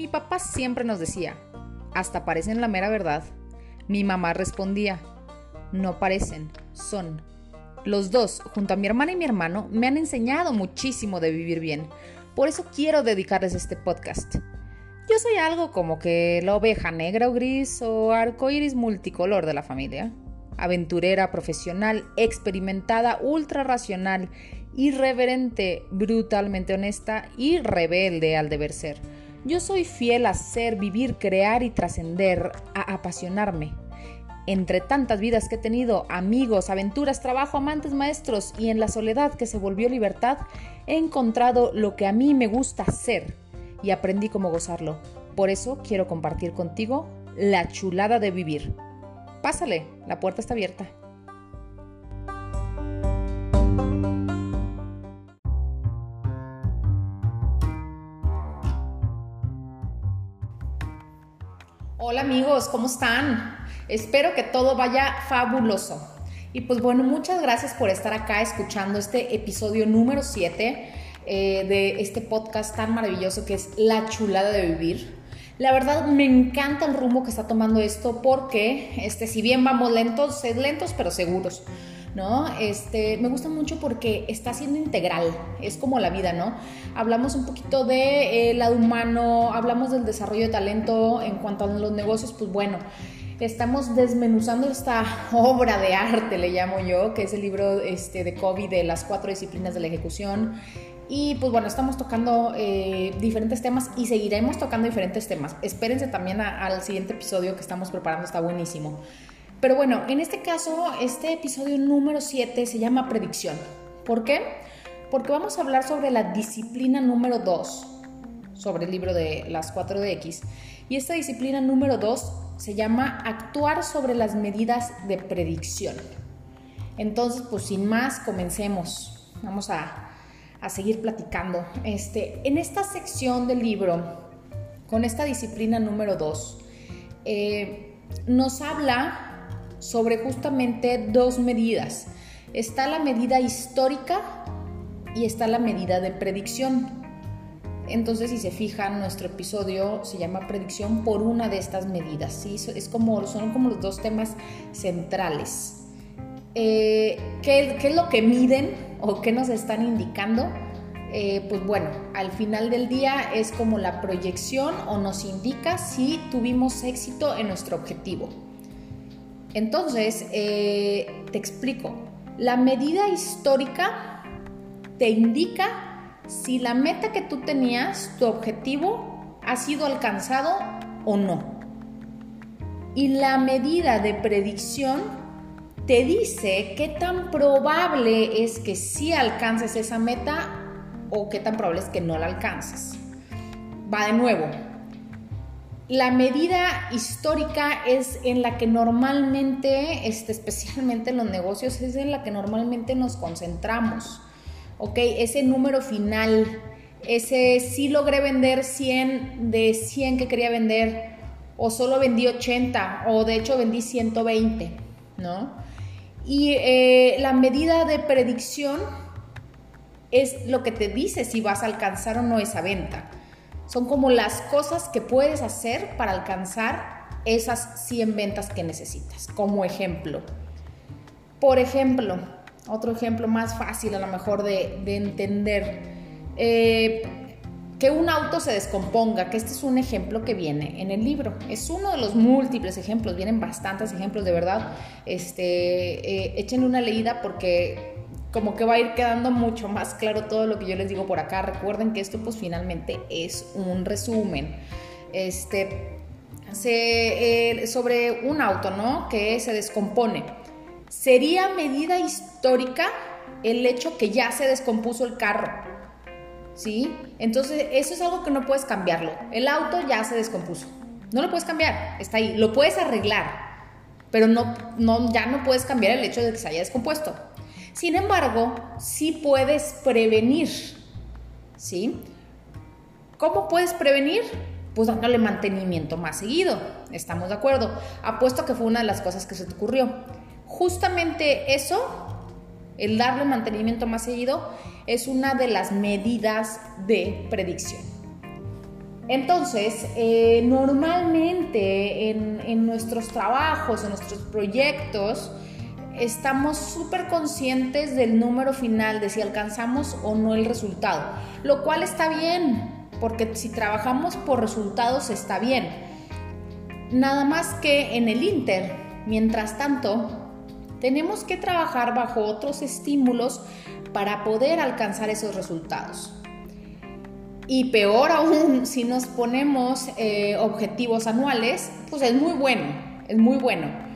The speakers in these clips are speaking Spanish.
Mi papá siempre nos decía, hasta parecen la mera verdad. Mi mamá respondía, no parecen, son. Los dos, junto a mi hermana y mi hermano, me han enseñado muchísimo de vivir bien. Por eso quiero dedicarles este podcast. Yo soy algo como que la oveja negra o gris o arcoíris multicolor de la familia. Aventurera, profesional, experimentada, ultra racional, irreverente, brutalmente honesta y rebelde al deber ser. Yo soy fiel a ser, vivir, crear y trascender, a apasionarme. Entre tantas vidas que he tenido, amigos, aventuras, trabajo, amantes, maestros y en la soledad que se volvió libertad, he encontrado lo que a mí me gusta ser y aprendí cómo gozarlo. Por eso quiero compartir contigo la chulada de vivir. Pásale, la puerta está abierta. Hola amigos, ¿cómo están? Espero que todo vaya fabuloso. Y pues bueno, muchas gracias por estar acá escuchando este episodio número 7 eh, de este podcast tan maravilloso que es La chulada de vivir. La verdad me encanta el rumbo que está tomando esto porque, este, si bien vamos lentos, lentos pero seguros. ¿No? Este, me gusta mucho porque está siendo integral, es como la vida, ¿no? Hablamos un poquito de eh, lado humano, hablamos del desarrollo de talento en cuanto a los negocios, pues bueno, estamos desmenuzando esta obra de arte, le llamo yo, que es el libro este, de Kobe de las cuatro disciplinas de la ejecución. Y pues bueno, estamos tocando eh, diferentes temas y seguiremos tocando diferentes temas. Espérense también al siguiente episodio que estamos preparando, está buenísimo. Pero bueno, en este caso, este episodio número 7 se llama predicción. ¿Por qué? Porque vamos a hablar sobre la disciplina número 2, sobre el libro de las 4 de X. Y esta disciplina número 2 se llama actuar sobre las medidas de predicción. Entonces, pues sin más, comencemos. Vamos a, seguir platicando. Este, en esta sección del libro, con esta disciplina número 2, eh, nos habla sobre justamente dos medidas. Está la medida histórica y está la medida de predicción. Entonces, si se fijan, nuestro episodio se llama predicción por una de estas medidas. ¿sí? Es como, son como los dos temas centrales. Eh, ¿qué, es lo que miden o qué nos están indicando? Eh, pues bueno, al final del día es como la proyección o nos indica si tuvimos éxito en nuestro objetivo. Entonces, eh, te explico. La medida histórica te indica si la meta que tú tenías, tu objetivo, ha sido alcanzado o no. Y la medida de predicción te dice qué tan probable es que sí alcances esa meta o qué tan probable es que no la alcances. Va de nuevo, la medida histórica es en la que normalmente, este, especialmente en los negocios, es en la que normalmente nos concentramos. ¿Ok? Ese número final, ese sí logré vender 100 de 100 que quería vender, o solo vendí 80, o de hecho vendí 120, ¿no? Y eh, la medida de predicción es lo que te dice si vas a alcanzar o no esa venta. Son como las cosas que puedes hacer para alcanzar esas 100 ventas que necesitas, como ejemplo. Por ejemplo, otro ejemplo más fácil a lo mejor de, entender, eh, que un auto se descomponga, que este es un ejemplo que viene en el libro. Es uno de los múltiples ejemplos, vienen bastantes ejemplos, de verdad. Este, eh, échenle una leída porque como que va a ir quedando mucho más claro todo lo que yo les digo por acá. Recuerden que esto pues finalmente es un resumen. Este, se, sobre un auto, ¿no? Que se descompone. Sería medida histórica el hecho que ya se descompuso el carro. ¿Sí? Entonces, eso es algo que no puedes cambiarlo. El auto ya se descompuso. No lo puedes cambiar, está ahí. Lo puedes arreglar, pero no, no, ya no puedes cambiar el hecho de que se haya descompuesto. Sin embargo, sí puedes prevenir, ¿sí? ¿Cómo puedes prevenir? Pues dándole mantenimiento más seguido, ¿estamos de acuerdo? Apuesto que fue una de las cosas que se te ocurrió. Justamente eso, el darle mantenimiento más seguido, es una de las medidas de predicción. Entonces, eh, normalmente en, en nuestros trabajos, en nuestros proyectos, estamos súper conscientes del número final, de si alcanzamos o no el resultado, lo cual está bien, porque si trabajamos por resultados está bien. Nada más que en el Inter, mientras tanto, tenemos que trabajar bajo otros estímulos para poder alcanzar esos resultados. Y peor aún, si nos ponemos eh, objetivos anuales, pues es muy bueno, es muy bueno.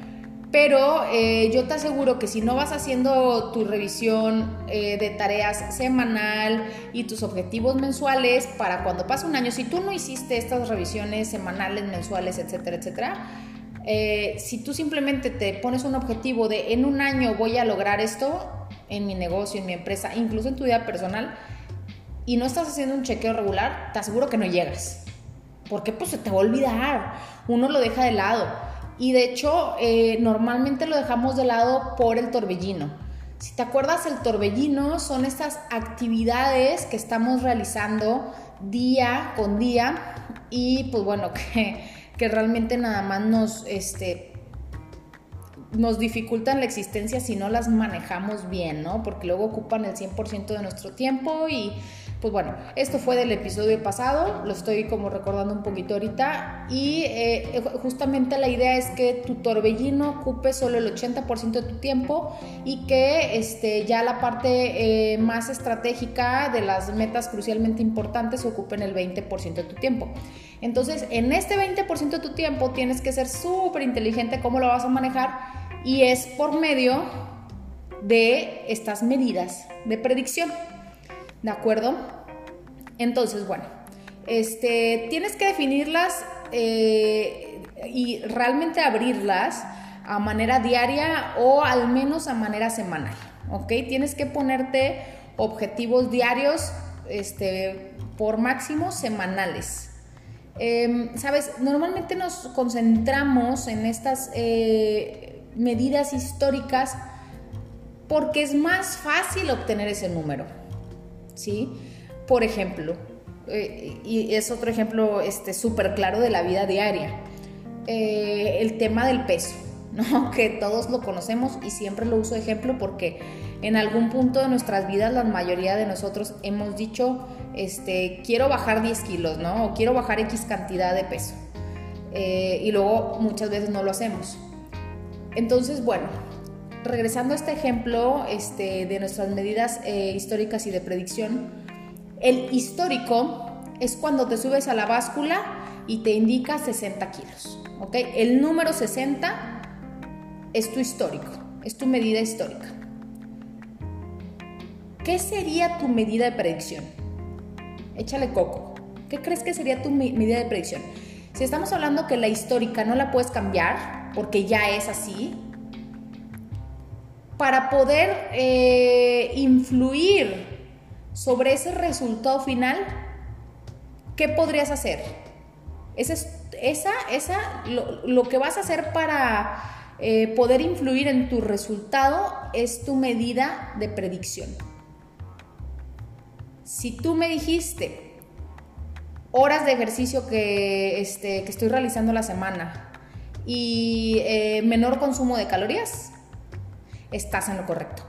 Pero eh, yo te aseguro que si no vas haciendo tu revisión eh, de tareas semanal y tus objetivos mensuales para cuando pase un año, si tú no hiciste estas revisiones semanales, mensuales, etcétera, etcétera, si tú simplemente te pones un objetivo de en un año voy a lograr esto en mi negocio, en mi empresa, incluso en tu vida personal, y no estás haciendo un chequeo regular, te aseguro que no llegas. Porque pues se te va a olvidar. Uno lo deja de lado. Y de hecho, eh, normalmente lo dejamos de lado por el torbellino. Si te acuerdas, el torbellino son estas actividades que estamos realizando día con día y pues bueno, que, que realmente nada más nos, este, nos dificultan la existencia si no las manejamos bien, ¿no? Porque luego ocupan el 100% de nuestro tiempo y pues bueno, esto fue del episodio pasado, lo estoy como recordando un poquito ahorita y eh, justamente la idea es que tu torbellino ocupe solo el 80% de tu tiempo y que este, ya la parte eh, más estratégica de las metas crucialmente importantes ocupen el 20% de tu tiempo. Entonces, en este 20% de tu tiempo tienes que ser súper inteligente cómo lo vas a manejar y es por medio de estas medidas de predicción. ¿De acuerdo? Entonces, bueno, este, tienes que definirlas eh, y realmente abrirlas a manera diaria o al menos a manera semanal, ¿ok? Tienes que ponerte objetivos diarios este, por máximo semanales. Em, Sabes, normalmente nos concentramos en estas eh, medidas históricas porque es más fácil obtener ese número. ¿Sí? Por ejemplo, eh, y es otro ejemplo súper este, claro de la vida diaria, eh, el tema del peso, ¿no? Que todos lo conocemos y siempre lo uso de ejemplo porque en algún punto de nuestras vidas la mayoría de nosotros hemos dicho, este, quiero bajar 10 kilos, ¿no? O quiero bajar X cantidad de peso. Eh, y luego muchas veces no lo hacemos. Entonces, bueno, regresando a este ejemplo este, de nuestras medidas eh, históricas y de predicción, el histórico es cuando te subes a la báscula y te indica 60 kilos. El número 60 es tu histórico, es tu medida histórica. ¿Qué sería tu medida de predicción? Échale coco. ¿Qué crees que sería tu medida de predicción? Si estamos hablando que la histórica no la puedes cambiar porque ya es así, para poder eh, influir sobre ese resultado final, ¿qué podrías hacer? Esa, esa, esa lo, que vas a hacer para eh, poder influir en tu resultado es tu medida de predicción. Si tú me dijiste horas de ejercicio que, este, estoy realizando la semana y eh, menor consumo de calorías, estás en lo correcto.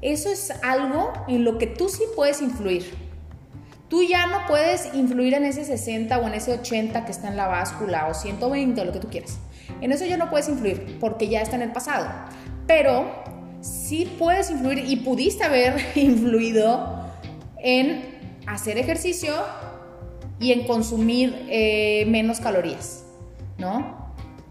Eso es algo en lo que tú sí puedes influir. Tú ya no puedes influir en ese 60 o en ese 80 que está en la báscula o 120 o lo que tú quieras. En eso ya no puedes influir porque ya está en el pasado. Pero sí puedes influir y pudiste haber influido en hacer ejercicio y en consumir eh, menos calorías, ¿no?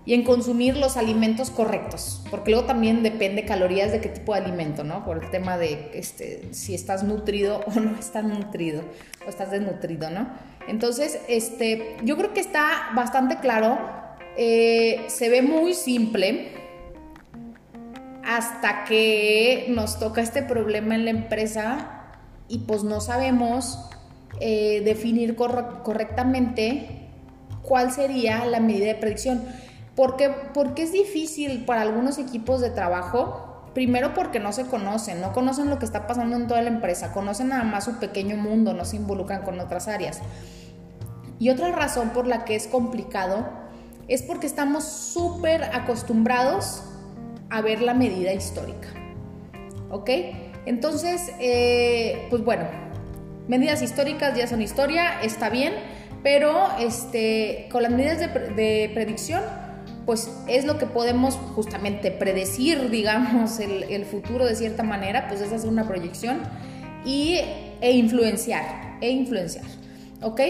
Y en consumir los alimentos correctos, porque luego también depende calorías de qué tipo de alimento, ¿no? Por el tema de este, si estás nutrido o no estás nutrido, o estás desnutrido, ¿no? Entonces, este, yo creo que está bastante claro, eh, se ve muy simple hasta que nos toca este problema en la empresa y pues no sabemos eh, definir correctamente cuál sería la medida de predicción. ¿Por qué? Porque es difícil para algunos equipos de trabajo. Primero porque no se conocen, no conocen lo que está pasando en toda la empresa, conocen nada más su pequeño mundo, no se involucran con otras áreas. Y otra razón por la que es complicado es porque estamos súper acostumbrados a ver la medida histórica. ¿Ok? Entonces, eh, pues bueno, medidas históricas ya son historia, está bien, pero este, con las medidas de, predicción, pues es lo que podemos justamente predecir, digamos, el, futuro de cierta manera, pues esa es una proyección, y, e influenciar, e influenciar, ¿ok?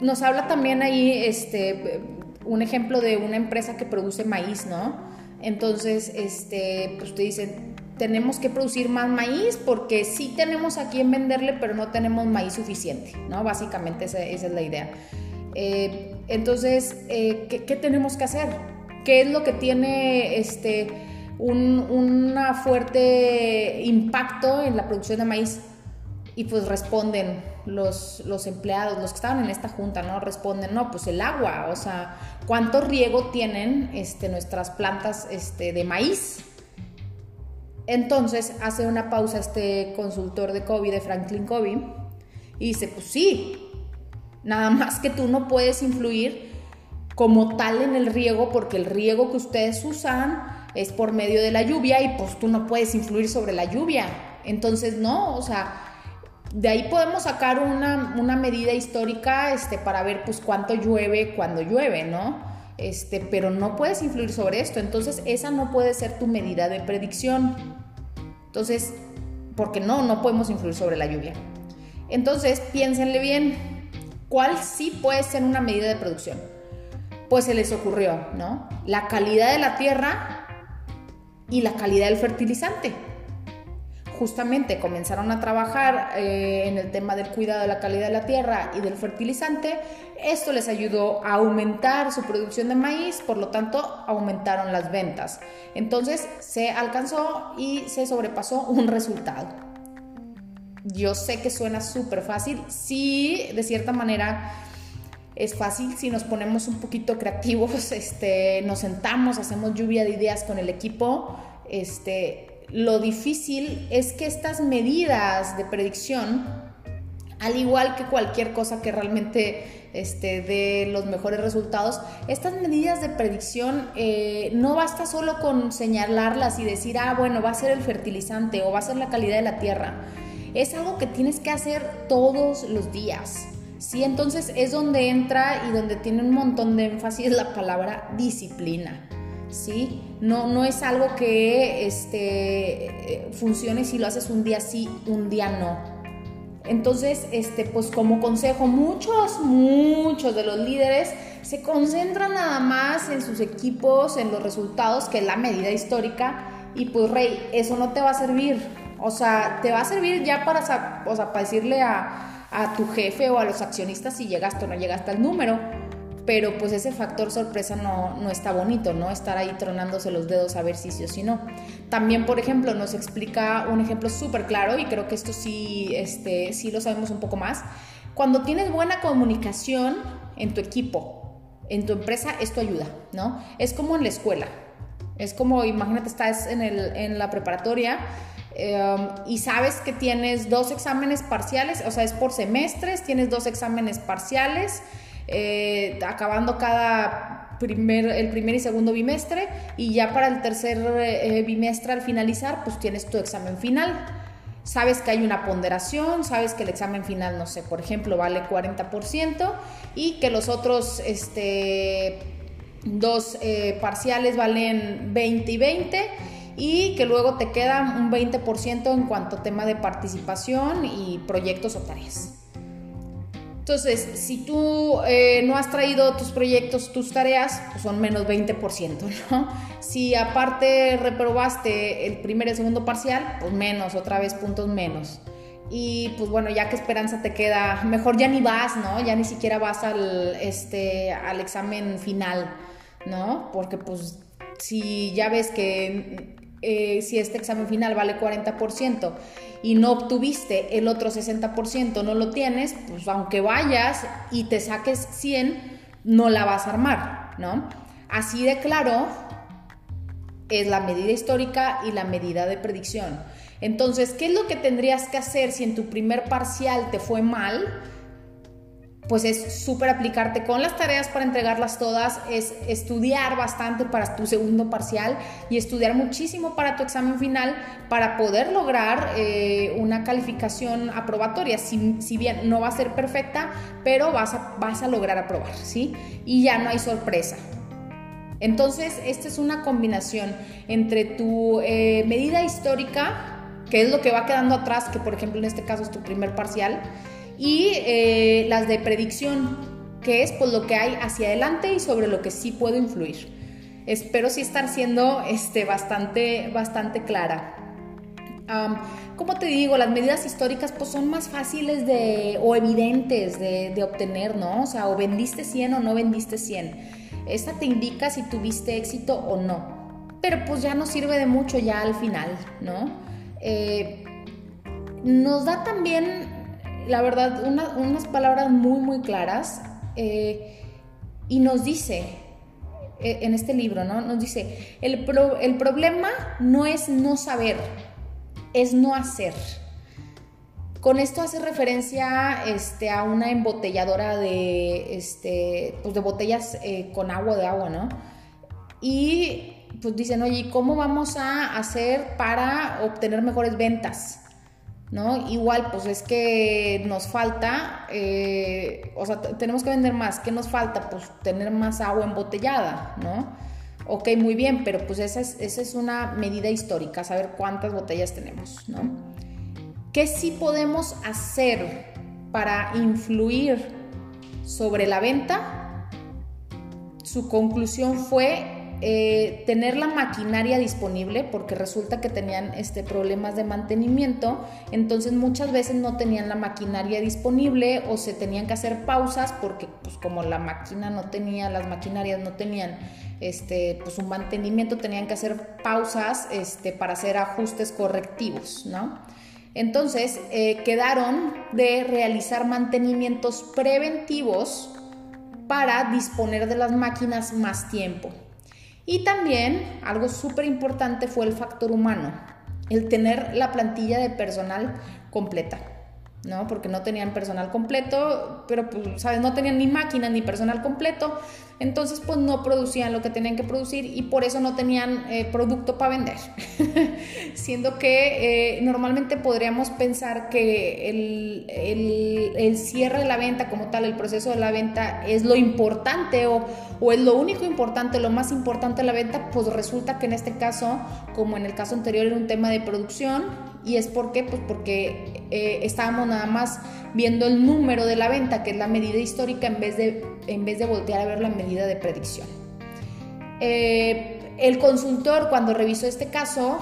Nos habla también ahí este, un ejemplo de una empresa que produce maíz, ¿no? Entonces, este, pues te dicen, tenemos que producir más maíz porque sí tenemos aquí en venderle, pero no tenemos maíz suficiente, ¿no? Básicamente esa, es la idea. Eh, entonces, eh, ¿qué, tenemos que hacer? ¿Qué es lo que tiene este, un fuerte impacto en la producción de maíz? Y pues responden los, los empleados, los que estaban en esta junta, ¿no? Responden, no, pues el agua, o sea, ¿cuánto riego tienen este, nuestras plantas este, de maíz? Entonces hace una pausa este consultor de COVID, de Franklin Covey, y dice, pues sí, nada más que tú no puedes influir como tal en el riego, porque el riego que ustedes usan es por medio de la lluvia y pues tú no puedes influir sobre la lluvia. Entonces, no, o sea, de ahí podemos sacar una, medida histórica este, para ver pues cuánto llueve cuando llueve, ¿no? Este, pero no puedes influir sobre esto, entonces esa no puede ser tu medida de predicción. Entonces, porque no, no podemos influir sobre la lluvia. Entonces, piénsenle bien, ¿cuál sí puede ser una medida de producción? Pues se les ocurrió, ¿no? La calidad de la tierra y la calidad del fertilizante justamente comenzaron a trabajar eh, en el tema del cuidado de la calidad de la tierra y del fertilizante, esto les ayudó a aumentar su producción de maíz, por lo tanto aumentaron las ventas. Entonces se alcanzó y se sobrepasó un resultado. Yo sé que suena súper fácil, sí, de cierta manera es fácil si nos ponemos un poquito creativos, este, nos sentamos, hacemos lluvia de ideas con el equipo, este, lo difícil es que estas medidas de predicción, al igual que cualquier cosa que realmente este, dé los mejores resultados, estas medidas de predicción eh, no basta solo con señalarlas y decir, ah, bueno, va a ser el fertilizante o va a ser la calidad de la tierra. Es algo que tienes que hacer todos los días. Sí, entonces es donde entra y donde tiene un montón de énfasis la palabra disciplina. ¿sí? No, no es algo que este, eh, funcione si lo haces un día sí, un día no. Entonces, este, pues como consejo, muchos, muchos de los líderes se concentran nada más en sus equipos, en los resultados, que es la medida histórica, y pues rey, eso no te va a servir. O sea, te va a servir ya para, o para decirle a, a tu jefe o a los accionistas si llegaste o no llegaste al número pero pues ese factor sorpresa no, no, está bonito, ¿no? Estar ahí tronándose los dedos a ver si sí o si no. También, por ejemplo, nos explica un ejemplo súper claro, y creo que esto sí, este, sí lo sabemos un poco más. Cuando tienes buena comunicación en tu equipo, en tu empresa, esto ayuda, ¿no? Es como en la escuela. Es como, imagínate, estás en, el, en la preparatoria em, y sabes que tienes dos exámenes parciales, o sea, es por semestres, tienes dos exámenes parciales eh, acabando cada primer, el primer y segundo bimestre y ya para el tercer eh, bimestre al finalizar, pues tienes tu examen final. Sabes que hay una ponderación, sabes que el examen final, no sé, por ejemplo, vale 40% y que los otros este, dos eh, parciales valen 20 y 20 y que luego te queda un 20% en cuanto a tema de participación y proyectos o tareas. Entonces, si tú eh, no has traído tus proyectos, tus tareas, pues son menos 20%, ¿no? Si aparte reprobaste el primer y el segundo parcial, pues menos, otra vez puntos menos. Y pues bueno, ya que esperanza te queda, mejor ya ni vas, ¿no? Ya ni siquiera vas al, este, al examen final, ¿no? Porque pues si ya ves que eh, si este examen final vale 40% y no obtuviste el otro 60%, no lo tienes, pues aunque vayas y te saques 100, no la vas a armar, ¿no? Así de claro es la medida histórica y la medida de predicción. Entonces, ¿qué es lo que tendrías que hacer si en tu primer parcial te fue mal? Pues es súper aplicarte con las tareas para entregarlas todas, es estudiar bastante para tu segundo parcial y estudiar muchísimo para tu examen final para poder lograr eh, una calificación aprobatoria. Si, si, bien no va a ser perfecta, pero vas a, vas a lograr aprobar, ¿sí? Y ya no hay sorpresa. Entonces, esta es una combinación entre tu eh, medida histórica, que es lo que va quedando atrás, que por ejemplo en este caso es tu primer parcial, y eh, las de predicción, que es pues, lo que hay hacia adelante y sobre lo que sí puedo influir. Espero sí estar siendo este, bastante, bastante clara. como te digo, las medidas históricas pues son más fáciles de, o evidentes de, de, obtener, ¿no? O sea, o vendiste 100 o no vendiste 100. Esta te indica si tuviste éxito o no. Pero pues ya no sirve de mucho ya al final, ¿no? Eh, nos da también la verdad, unas palabras muy, muy claras eh, y nos dice, eh, en este libro, ¿no? Nos dice, el, el problema no es no saber, es no hacer. Con esto hace referencia este, a una embotelladora de, este, pues de botellas eh, con agua de agua, ¿no? Y pues dicen, oye, ¿cómo vamos a hacer para obtener mejores ventas? ¿No? Igual, pues es que nos falta, eh, o sea, tenemos que vender más. ¿Qué nos falta? Pues tener más agua embotellada, ¿no? Ok, muy bien, pero pues esa es, esa es una medida histórica, saber cuántas botellas tenemos, ¿no? ¿Qué sí podemos hacer para influir sobre la venta? Su conclusión fue eh, tener la maquinaria disponible, porque resulta que tenían este, problemas de mantenimiento, entonces muchas veces no tenían la maquinaria disponible o se tenían que hacer pausas porque pues como la máquina no tenía, las maquinarias no tenían este, pues un mantenimiento, tenían que hacer pausas este, para hacer ajustes correctivos, ¿no? Entonces eh, quedaron de realizar mantenimientos preventivos para disponer de las máquinas más tiempo. Y también algo súper importante fue el factor humano, el tener la plantilla de personal completa. ¿No? Porque no tenían personal completo, pero pues, ¿sabes? No tenían ni máquinas ni personal completo, entonces pues no producían lo que tenían que producir y por eso no tenían eh, producto para vender. Siendo que eh, normalmente podríamos pensar que el, el, el, cierre de la venta como tal, el proceso de la venta es lo importante o, o es lo único importante, lo más importante de la venta, pues resulta que en este caso, como en el caso anterior era un tema de producción, ¿Y es por qué? Pues porque eh, estábamos nada más viendo el número de la venta, que es la medida histórica, en vez de, en vez de voltear a ver la medida de predicción. Eh, el consultor, cuando revisó este caso,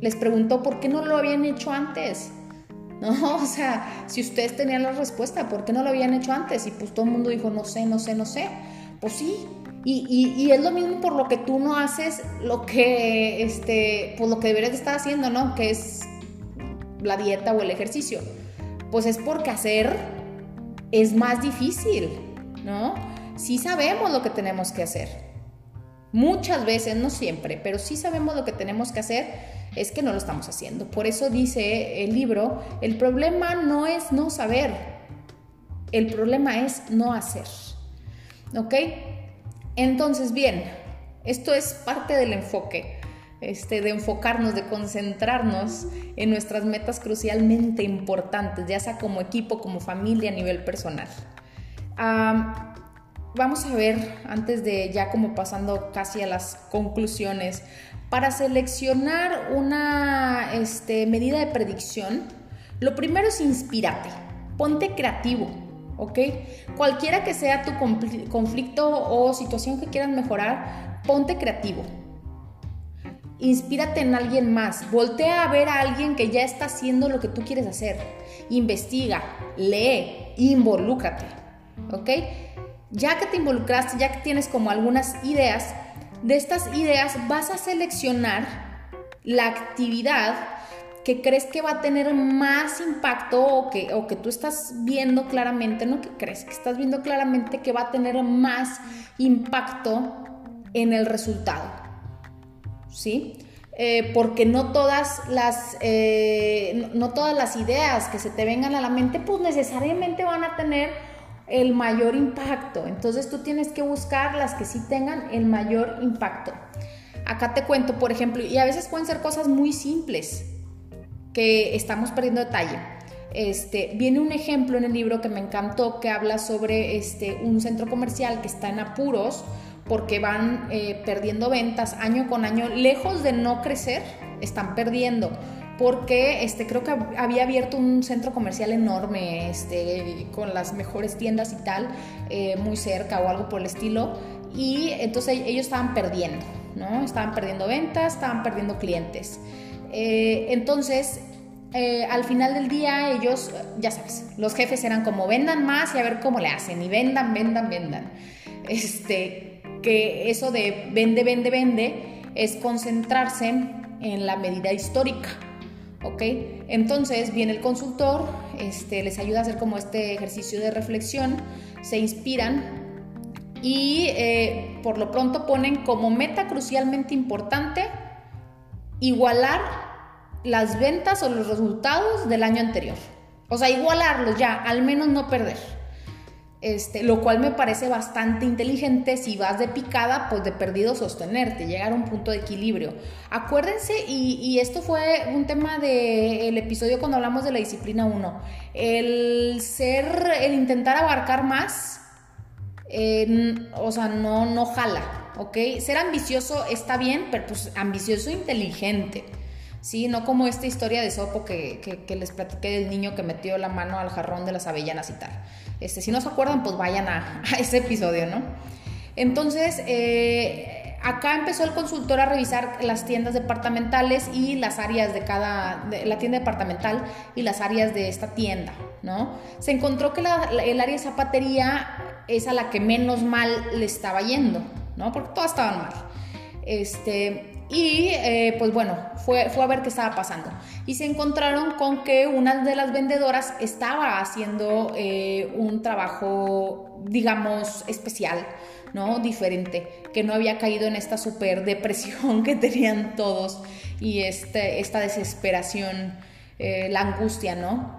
les preguntó por qué no lo habían hecho antes. ¿No? O sea, si ustedes tenían la respuesta, ¿por qué no lo habían hecho antes? Y pues todo el mundo dijo, no sé, no sé, no sé. Pues sí, y, es lo mismo por lo que tú no haces lo que, este, pues lo que deberías estar haciendo, ¿no? Que es la dieta o el ejercicio. Pues es porque hacer es más difícil, ¿no? Sí sabemos lo que tenemos que hacer. Muchas veces, no siempre, pero sí sabemos lo que tenemos que hacer, es que no lo estamos haciendo. Por eso dice el libro, el problema no es no saber, el problema es no hacer. ¿Ok? Entonces, bien, esto es parte del enfoque, este, de enfocarnos, de concentrarnos en nuestras metas crucialmente importantes, ya sea como equipo, como familia, a nivel personal. vamos a ver, antes de ya como pasando casi a las conclusiones, para seleccionar una este, medida de predicción, lo primero es inspírate, ponte creativo ¿ok? Cualquiera que sea tu conflicto o situación que quieras mejorar, ponte creativo. Inspírate en alguien más. Voltea a ver a alguien que ya está haciendo lo que tú quieres hacer. Investiga, lee, involúcrate, ¿ok? Ya que te involucraste, ya que tienes como algunas ideas, de estas ideas vas a seleccionar la actividad que crees que va a tener más impacto o que, o que tú estás viendo claramente, no que crees, que estás viendo claramente que va a tener más impacto en el resultado. ¿Sí? Eh, porque no todas las eh, no, todas las ideas que se te vengan a la mente pues necesariamente van a tener el mayor impacto. Entonces tú tienes que buscar las que sí tengan el mayor impacto. Acá te cuento, por ejemplo, y a veces pueden ser cosas muy simples que estamos perdiendo detalle. Este, viene un ejemplo en el libro que me encantó que habla sobre este, un centro comercial que está en apuros porque van eh, perdiendo ventas año con año, lejos de no crecer, están perdiendo porque este, creo que había abierto un centro comercial enorme, este, con las mejores tiendas y tal, eh, muy cerca o algo por el estilo, y entonces ellos estaban perdiendo, ¿no? Estaban perdiendo ventas, estaban perdiendo clientes. Eh, entonces, eh, al final del día ellos, ya sabes, los jefes eran como vendan más y a ver cómo le hacen, y vendan, vendan, vendan. Este, que eso de vende, vende, vende es concentrarse en la medida histórica. ¿ok? Entonces viene el consultor, este, les ayuda a hacer como este ejercicio de reflexión, se inspiran y eh, por lo pronto ponen como meta crucialmente importante igualar las ventas o los resultados del año anterior. O sea, igualarlos ya, al menos no perder. Este, lo cual me parece bastante inteligente si vas de picada, pues de perdido sostenerte, llegar a un punto de equilibrio. Acuérdense, y, esto fue un tema del episodio cuando hablamos de la disciplina 1, el ser, el intentar abarcar más, o sea, no, no jala, ¿ok? Ser ambicioso está bien, pero pues ambicioso e inteligente. ¿sí? No como esta historia de Sopo que, les platiqué del niño que metió la mano al jarrón de las avellanas y tal. Este, si no se acuerdan, pues vayan a, ese episodio, ¿no? Entonces, eh, acá empezó el consultor a revisar las tiendas departamentales y las áreas de cada, la tienda departamental y las áreas de esta tienda, ¿no? Se encontró que el área de zapatería es a la que menos mal le estaba yendo, ¿no? Porque todas estaban mal. Este, y eh, pues bueno, fue, fue a ver qué estaba pasando. Y se encontraron con que una de las vendedoras estaba haciendo eh, un trabajo, digamos, especial, ¿no? Diferente, que no había caído en esta super depresión que tenían todos y este, esta desesperación, eh, la angustia, ¿no?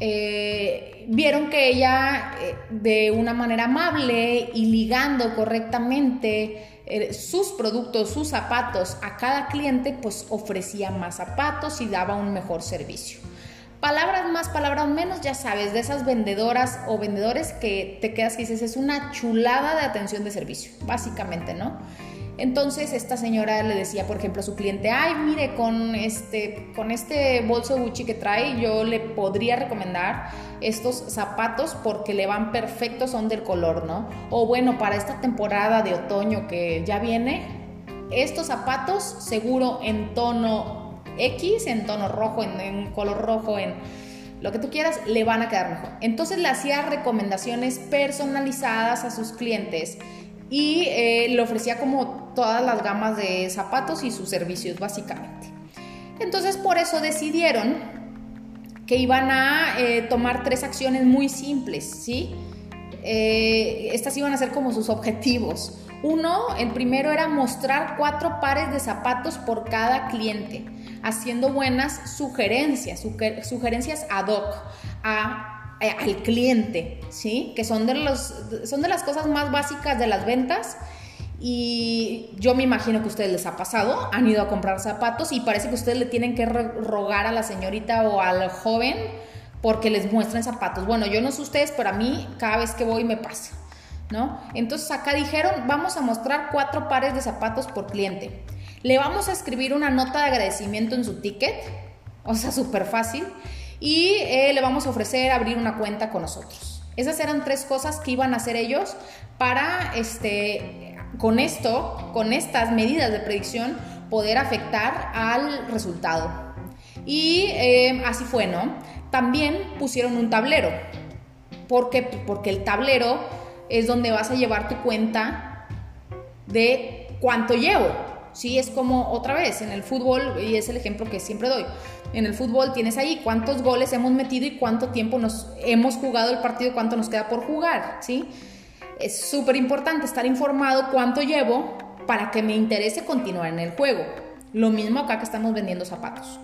Vieron que ella de una manera amable y ligando correctamente eh, sus productos, sus zapatos a cada cliente, pues ofrecía más zapatos y daba un mejor servicio. Palabras más, palabras menos, ya sabes, de esas vendedoras o vendedores que te quedas y dices, es una chulada de atención de servicio, básicamente, ¿no? Entonces esta señora le decía, por ejemplo, a su cliente, ay, mire, con este, con este bolso Gucci que trae, yo le podría recomendar estos zapatos porque le van perfectos, son del color, ¿no? O bueno, para esta temporada de otoño que ya viene, estos zapatos seguro en tono X, en tono rojo, en, color rojo, en lo que tú quieras, le van a quedar mejor. Entonces le hacía recomendaciones personalizadas a sus clientes y eh, le ofrecía como todas las gamas de zapatos y sus servicios básicamente. Entonces por eso decidieron que iban a eh, tomar tres acciones muy simples, ¿sí? Eh, estas iban a ser como sus objetivos. Uno, el primero era mostrar cuatro pares de zapatos por cada cliente, haciendo buenas sugerencias, sugerencias ad hoc a eh, al cliente, ¿sí? Que son de, los, son de las cosas más básicas de las ventas. Y yo me imagino que a ustedes les ha pasado, han ido a comprar zapatos y parece que ustedes le tienen que rogar a la señorita o al joven porque les muestren zapatos. Bueno, yo no sé ustedes, pero a mí cada vez que voy me pasa, ¿no? Entonces acá dijeron, vamos a mostrar cuatro pares de zapatos por cliente. Le vamos a escribir una nota de agradecimiento en su ticket, o sea, súper fácil y eh, le vamos a ofrecer abrir una cuenta con nosotros. Esas eran tres cosas que iban a hacer ellos para, este, con esto, con estas medidas de predicción, poder afectar al resultado. Y eh, así fue, ¿no? También pusieron un tablero. ¿Por qué? Porque el tablero es donde vas a llevar tu cuenta de cuánto llevo. Sí, es como otra vez en el fútbol, y es el ejemplo que siempre doy en el fútbol tienes ahí cuántos goles hemos metido y cuánto tiempo nos hemos jugado el partido cuánto nos queda por jugar, ¿sí? Es súper importante estar informado cuánto llevo para que me interese continuar en el juego. Lo mismo acá que estamos vendiendo zapatos.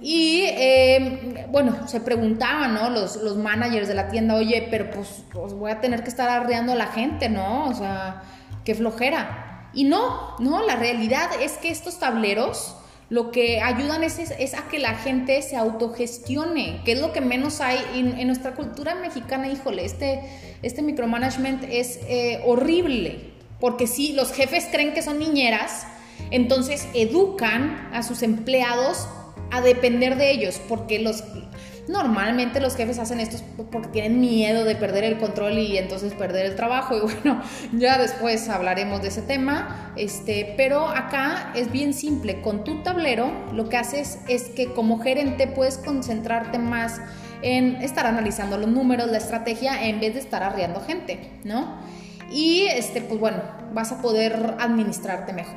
Y eh, bueno, se preguntaban, ¿no? Los, los, managers de la tienda, oye, pero pues, pues, voy a tener que estar arreando a la gente, ¿no? O sea, qué flojera. Y no, no, la realidad es que estos tableros lo que ayudan es, es, a que la gente se autogestione, que es lo que menos hay en, nuestra cultura mexicana, híjole, este, este micromanagement es eh, horrible, porque si los jefes creen que son niñeras, entonces educan a sus empleados a depender de ellos, porque los normalmente los jefes hacen esto porque tienen miedo de perder el control y entonces perder el trabajo y bueno, ya después hablaremos de ese tema, este, pero acá es bien simple, con tu tablero lo que haces es que como gerente puedes concentrarte más en estar analizando los números, la estrategia en vez de estar arreando gente, ¿no? Y este pues bueno, vas a poder administrarte mejor.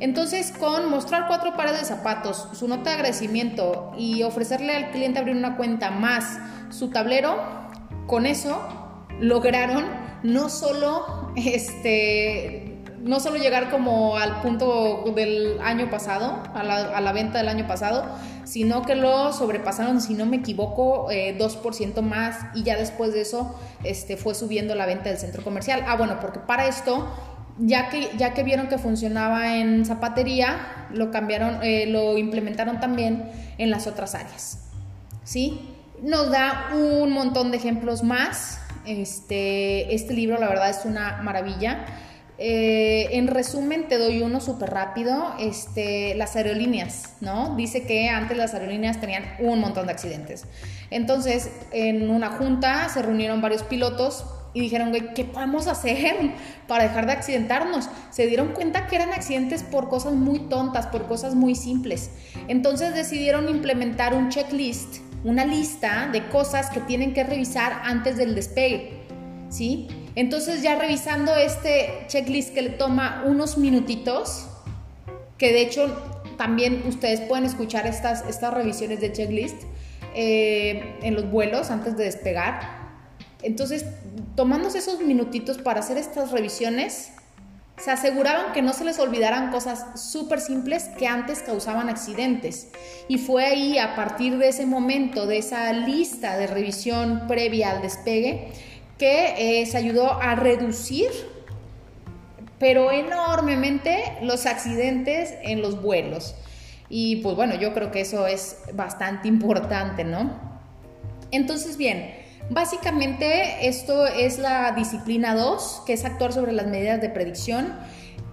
Entonces, con mostrar cuatro pares de zapatos, su nota de agradecimiento y ofrecerle al cliente abrir una cuenta más su tablero, con eso lograron no solo este no solo llegar como al punto del año pasado, a la, venta del año pasado, sino que lo sobrepasaron, si no me equivoco, 2% eh, más y ya después de eso este, fue subiendo la venta del centro comercial. Ah, bueno, porque para esto ya que, ya que vieron que funcionaba en zapatería, lo cambiaron, eh, lo implementaron también en las otras áreas. ¿Sí? Nos da un montón de ejemplos más. Este, este libro, la verdad, es una maravilla. Eh, en resumen, te doy uno súper rápido. Este, las aerolíneas, ¿no? Dice que antes las aerolíneas tenían un montón de accidentes. Entonces, en una junta se reunieron varios pilotos y dijeron, güey, ¿qué podemos hacer para dejar de accidentarnos? Se dieron cuenta que eran accidentes por cosas muy tontas, por cosas muy simples. Entonces decidieron implementar un checklist, una lista de cosas que tienen que revisar antes del despegue, ¿sí? Entonces ya revisando este checklist que le toma unos minutitos, que de hecho también ustedes pueden escuchar estas, estas revisiones de checklist eh, en los vuelos antes de despegar, entonces, tomándose esos minutitos para hacer estas revisiones, se aseguraban que no se les olvidaran cosas súper simples que antes causaban accidentes. Y fue ahí, a partir de ese momento, de esa lista de revisión previa al despegue, que eh, se ayudó a reducir, pero enormemente, los accidentes en los vuelos. Y pues bueno, yo creo que eso es bastante importante, ¿no? Entonces, bien, Básicamente esto es la disciplina 2, que es actuar sobre las medidas de predicción.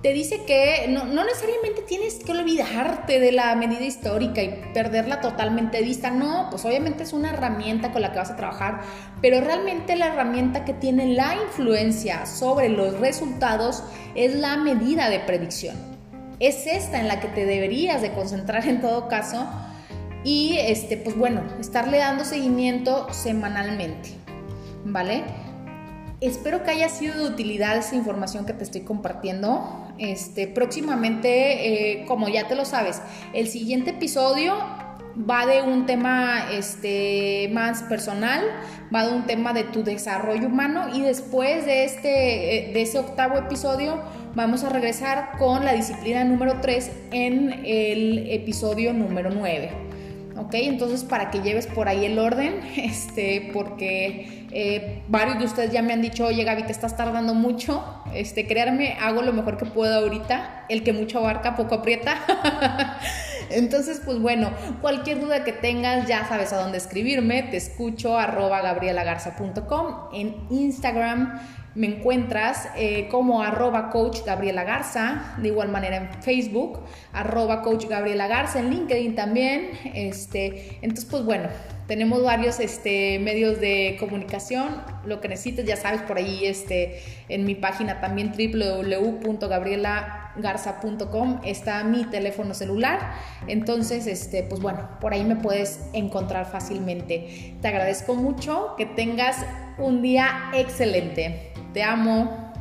Te dice que no, necesariamente tienes que olvidarte de la medida histórica y perderla totalmente de vista. No, pues obviamente es una herramienta con la que vas a trabajar, pero realmente la herramienta que tiene la influencia sobre los resultados es la medida de predicción. Es esta en la que te deberías de concentrar en todo caso y este, pues bueno, estarle dando seguimiento semanalmente, ¿vale? Espero que haya sido de utilidad esa información que te estoy compartiendo. Este, próximamente, eh, como ya te lo sabes, el siguiente episodio va de un tema este, más personal, va de un tema de tu desarrollo humano y después de, este, eh, de ese octavo episodio vamos a regresar con la disciplina número 3 en el episodio número 9. ¿Ok? Entonces para que lleves por ahí el orden, este, porque eh, varios de ustedes ya me han dicho, oye Gaby, te estás tardando mucho, este, créanme, hago lo mejor que puedo ahorita, el que mucho abarca, poco aprieta. Entonces, pues bueno, cualquier duda que tengas, ya sabes a dónde escribirme, te escucho arroba gabrielagarza.com en Instagram me encuentras eh, como arroba coach Gabriela Garza, de igual manera en Facebook, arroba coach Gabriela Garza, en LinkedIn también. Este, entonces, pues bueno, tenemos varios este, medios de comunicación. Lo que necesites, ya sabes, por ahí este, en mi página también www.gabrielagarza.com está mi teléfono celular. Entonces, este, pues bueno, por ahí me puedes encontrar fácilmente. Te agradezco mucho, que tengas un día excelente. Te amo.